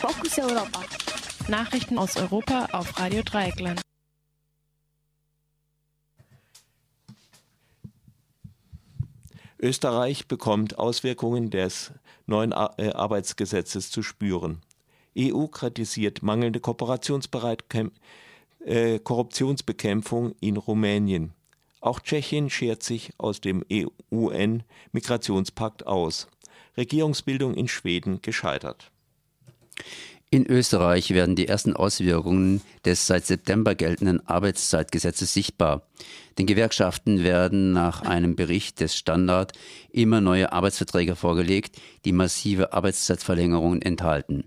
Fokus Europa. Nachrichten aus Europa auf Radio Dreieckland. Österreich bekommt Auswirkungen des neuen äh, Arbeitsgesetzes zu spüren. EU kritisiert mangelnde äh, Korruptionsbekämpfung in Rumänien. Auch Tschechien schert sich aus dem EU-Migrationspakt aus. Regierungsbildung in Schweden gescheitert. In Österreich werden die ersten Auswirkungen des seit September geltenden Arbeitszeitgesetzes sichtbar. Den Gewerkschaften werden nach einem Bericht des Standard immer neue Arbeitsverträge vorgelegt, die massive Arbeitszeitverlängerungen enthalten.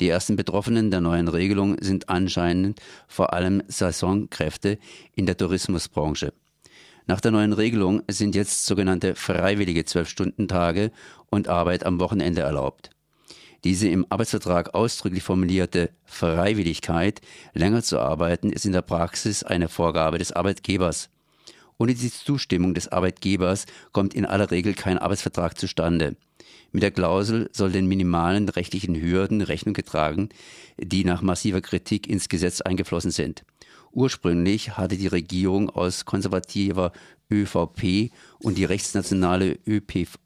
Die ersten Betroffenen der neuen Regelung sind anscheinend vor allem Saisonkräfte in der Tourismusbranche. Nach der neuen Regelung sind jetzt sogenannte freiwillige Zwölf-Stunden-Tage und Arbeit am Wochenende erlaubt. Diese im Arbeitsvertrag ausdrücklich formulierte Freiwilligkeit, länger zu arbeiten, ist in der Praxis eine Vorgabe des Arbeitgebers. Ohne die Zustimmung des Arbeitgebers kommt in aller Regel kein Arbeitsvertrag zustande. Mit der Klausel soll den minimalen rechtlichen Hürden Rechnung getragen, die nach massiver Kritik ins Gesetz eingeflossen sind. Ursprünglich hatte die Regierung aus konservativer ÖVP und die rechtsnationale ÖPV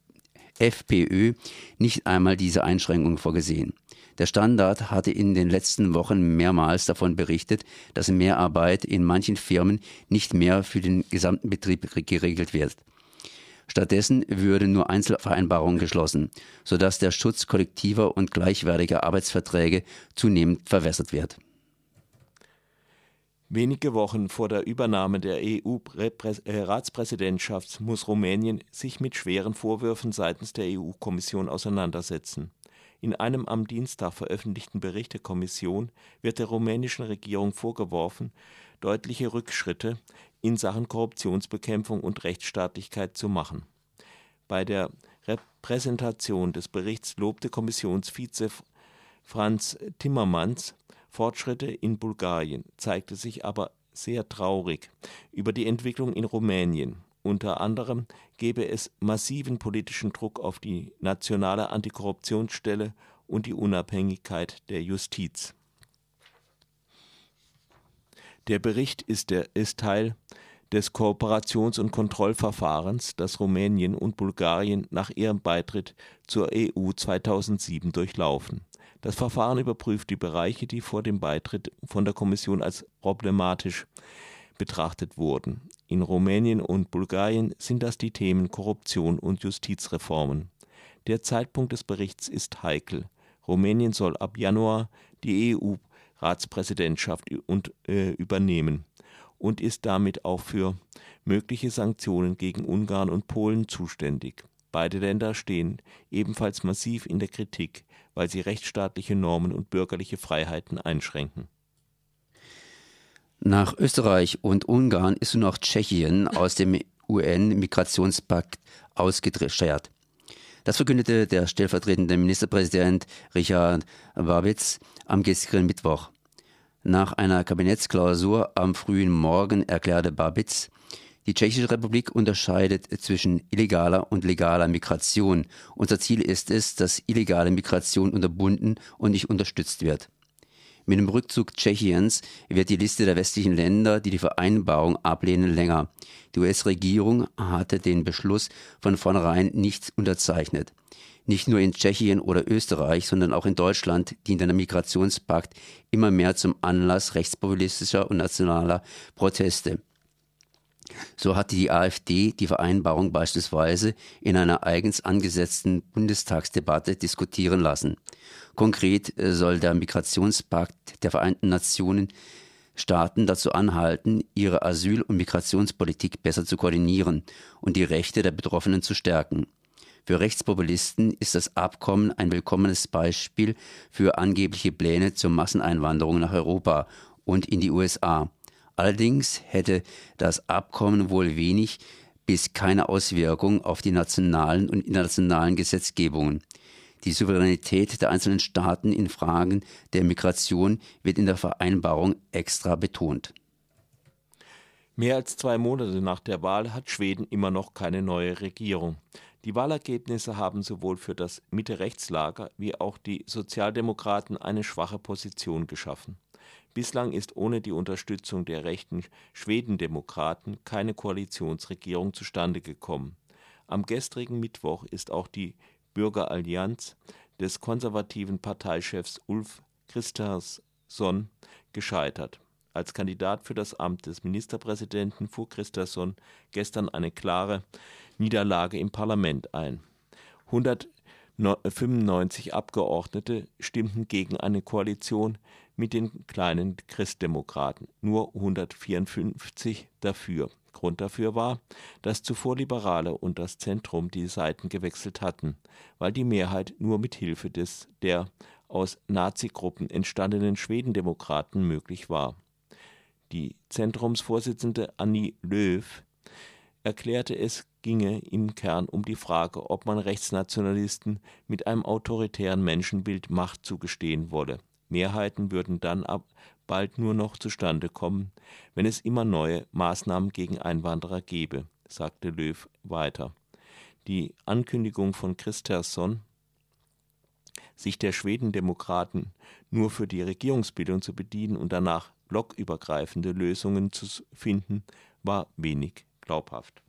FPÖ nicht einmal diese Einschränkungen vorgesehen. Der Standard hatte in den letzten Wochen mehrmals davon berichtet, dass Mehrarbeit in manchen Firmen nicht mehr für den gesamten Betrieb geregelt wird. Stattdessen würden nur Einzelvereinbarungen geschlossen, sodass der Schutz kollektiver und gleichwertiger Arbeitsverträge zunehmend verwässert wird. Wenige Wochen vor der Übernahme der EU-Ratspräsidentschaft muss Rumänien sich mit schweren Vorwürfen seitens der EU-Kommission auseinandersetzen. In einem am Dienstag veröffentlichten Bericht der Kommission wird der rumänischen Regierung vorgeworfen, deutliche Rückschritte in Sachen Korruptionsbekämpfung und Rechtsstaatlichkeit zu machen. Bei der Repräsentation des Berichts lobte Kommissionsvize Franz Timmermans Fortschritte in Bulgarien, zeigte sich aber sehr traurig über die Entwicklung in Rumänien. Unter anderem gebe es massiven politischen Druck auf die nationale Antikorruptionsstelle und die Unabhängigkeit der Justiz. Der Bericht ist, der, ist Teil des Kooperations- und Kontrollverfahrens, das Rumänien und Bulgarien nach ihrem Beitritt zur EU 2007 durchlaufen. Das Verfahren überprüft die Bereiche, die vor dem Beitritt von der Kommission als problematisch betrachtet wurden. In Rumänien und Bulgarien sind das die Themen Korruption und Justizreformen. Der Zeitpunkt des Berichts ist heikel. Rumänien soll ab Januar die EU-Ratspräsidentschaft äh, übernehmen und ist damit auch für mögliche Sanktionen gegen Ungarn und Polen zuständig. Beide Länder stehen ebenfalls massiv in der Kritik weil sie rechtsstaatliche Normen und bürgerliche Freiheiten einschränken. Nach Österreich und Ungarn ist nun auch Tschechien aus dem UN-Migrationspakt ausgeschert. Das verkündete der stellvertretende Ministerpräsident Richard Babitz am gestrigen Mittwoch. Nach einer Kabinettsklausur am frühen Morgen erklärte Babitz, die Tschechische Republik unterscheidet zwischen illegaler und legaler Migration. Unser Ziel ist es, dass illegale Migration unterbunden und nicht unterstützt wird. Mit dem Rückzug Tschechiens wird die Liste der westlichen Länder, die die Vereinbarung ablehnen, länger. Die US-Regierung hatte den Beschluss von vornherein nicht unterzeichnet. Nicht nur in Tschechien oder Österreich, sondern auch in Deutschland dient der Migrationspakt immer mehr zum Anlass rechtspopulistischer und nationaler Proteste. So hatte die AfD die Vereinbarung beispielsweise in einer eigens angesetzten Bundestagsdebatte diskutieren lassen. Konkret äh, soll der Migrationspakt der Vereinten Nationen Staaten dazu anhalten, ihre Asyl- und Migrationspolitik besser zu koordinieren und die Rechte der Betroffenen zu stärken. Für Rechtspopulisten ist das Abkommen ein willkommenes Beispiel für angebliche Pläne zur Masseneinwanderung nach Europa und in die USA. Allerdings hätte das Abkommen wohl wenig bis keine Auswirkung auf die nationalen und internationalen Gesetzgebungen. Die Souveränität der einzelnen Staaten in Fragen der Migration wird in der Vereinbarung extra betont. Mehr als zwei Monate nach der Wahl hat Schweden immer noch keine neue Regierung. Die Wahlergebnisse haben sowohl für das Mitte-Rechts-Lager wie auch die Sozialdemokraten eine schwache Position geschaffen. Bislang ist ohne die Unterstützung der rechten Schwedendemokraten keine Koalitionsregierung zustande gekommen. Am gestrigen Mittwoch ist auch die Bürgerallianz des konservativen Parteichefs Ulf Kristersson gescheitert. Als Kandidat für das Amt des Ministerpräsidenten fuhr Kristersson gestern eine klare Niederlage im Parlament ein. 195 Abgeordnete stimmten gegen eine Koalition mit den kleinen Christdemokraten, nur 154 dafür. Grund dafür war, dass zuvor Liberale und das Zentrum die Seiten gewechselt hatten, weil die Mehrheit nur mit Hilfe des der aus Nazi-Gruppen entstandenen Schwedendemokraten möglich war. Die Zentrumsvorsitzende Annie Löw erklärte, es ginge im Kern um die Frage, ob man Rechtsnationalisten mit einem autoritären Menschenbild Macht zugestehen wolle. Mehrheiten würden dann bald nur noch zustande kommen, wenn es immer neue Maßnahmen gegen Einwanderer gebe, sagte Löw weiter. Die Ankündigung von Kristersson, sich der Schwedendemokraten nur für die Regierungsbildung zu bedienen und danach blockübergreifende Lösungen zu finden, war wenig glaubhaft.